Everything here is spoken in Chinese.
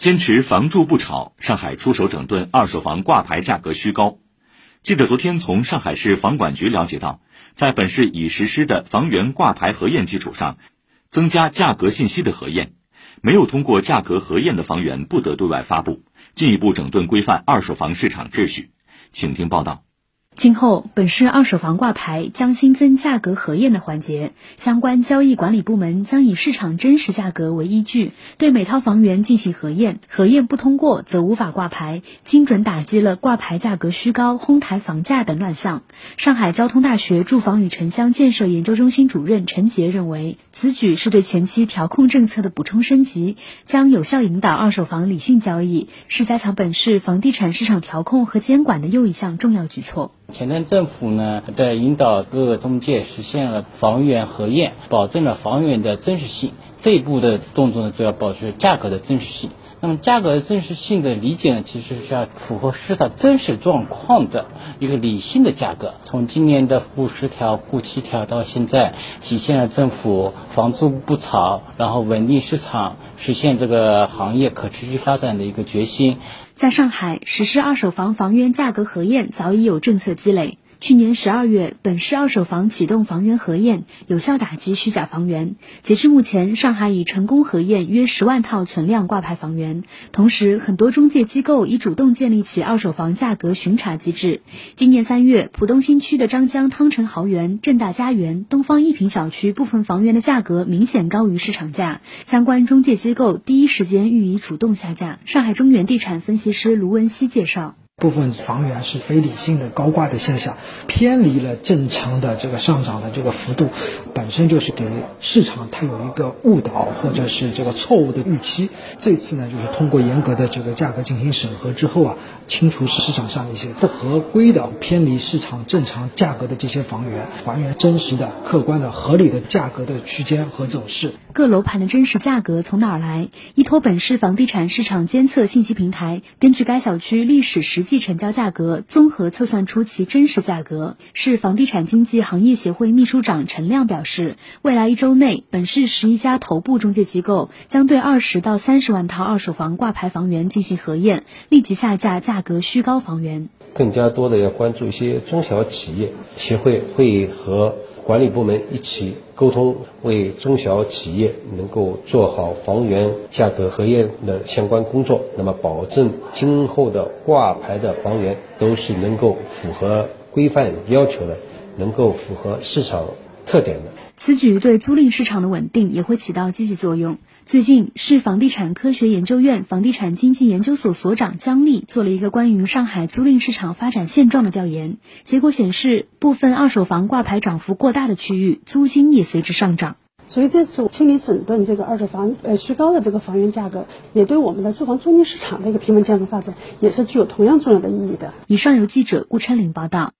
坚持房住不炒，上海出手整顿二手房挂牌价格虚高。记者昨天从上海市房管局了解到，在本市已实施的房源挂牌核验基础上，增加价格信息的核验，没有通过价格核验的房源不得对外发布，进一步整顿规范二手房市场秩序。请听报道。今后，本市二手房挂牌将新增价格核验的环节，相关交易管理部门将以市场真实价格为依据，对每套房源进行核验，核验不通过则无法挂牌，精准打击了挂牌价格虚高、哄抬房价等乱象。上海交通大学住房与城乡建设研究中心主任陈杰认为，此举是对前期调控政策的补充升级，将有效引导二手房理性交易，是加强本市房地产市场调控和监管的又一项重要举措。前任政府呢，在引导各个中介实现了房源核验，保证了房源的真实性。这一步的动作呢，主要保持价格的真实性。那么价格真实性的理解呢，其实是要符合市场真实状况的一个理性的价格。从今年的沪十条、沪七条到现在，体现了政府房住不炒，然后稳定市场，实现这个行业可持续发展的一个决心。在上海实施二手房房源价格核验，早已有政策积累。去年十二月，本市二手房启动房源核验，有效打击虚假房源。截至目前，上海已成功核验约十万套存量挂牌房源。同时，很多中介机构已主动建立起二手房价格巡查机制。今年三月，浦东新区的张江汤臣豪园、正大家园、东方一品小区部分房源的价格明显高于市场价，相关中介机构第一时间予以主动下架。上海中原地产分析师卢文熙介绍。部分房源是非理性的高挂的现象，偏离了正常的这个上涨的这个幅度，本身就是给市场它有一个误导或者是这个错误的预期。这次呢，就是通过严格的这个价格进行审核之后啊，清除市场上一些不合规的、偏离市场正常价格的这些房源，还原真实的、客观的、合理的价格的区间和走势。各楼盘的真实价格从哪儿来？依托本市房地产市场监测信息平台，根据该小区历史实际成交价格，综合测算出其真实价格。市房地产经纪行业协会秘书长陈亮表示，未来一周内，本市十一家头部中介机构将对二十到三十万套二手房挂牌房源进行核验，立即下架价格虚高房源。更加多的要关注一些中小企业协会，会和。管理部门一起沟通，为中小企业能够做好房源价格核验的相关工作，那么保证今后的挂牌的房源都是能够符合规范要求的，能够符合市场。特点的此举对租赁市场的稳定也会起到积极作用。最近，市房地产科学研究院房地产经济研究所所长姜丽做了一个关于上海租赁市场发展现状的调研，结果显示，部分二手房挂牌涨幅过大的区域，租金也随之上涨。所以，这次清理整顿这个二手房呃虚高的这个房源价格，也对我们的住房租赁市场的一个平稳健康发展，也是具有同样重要的意义的。以上由记者顾琛林报道。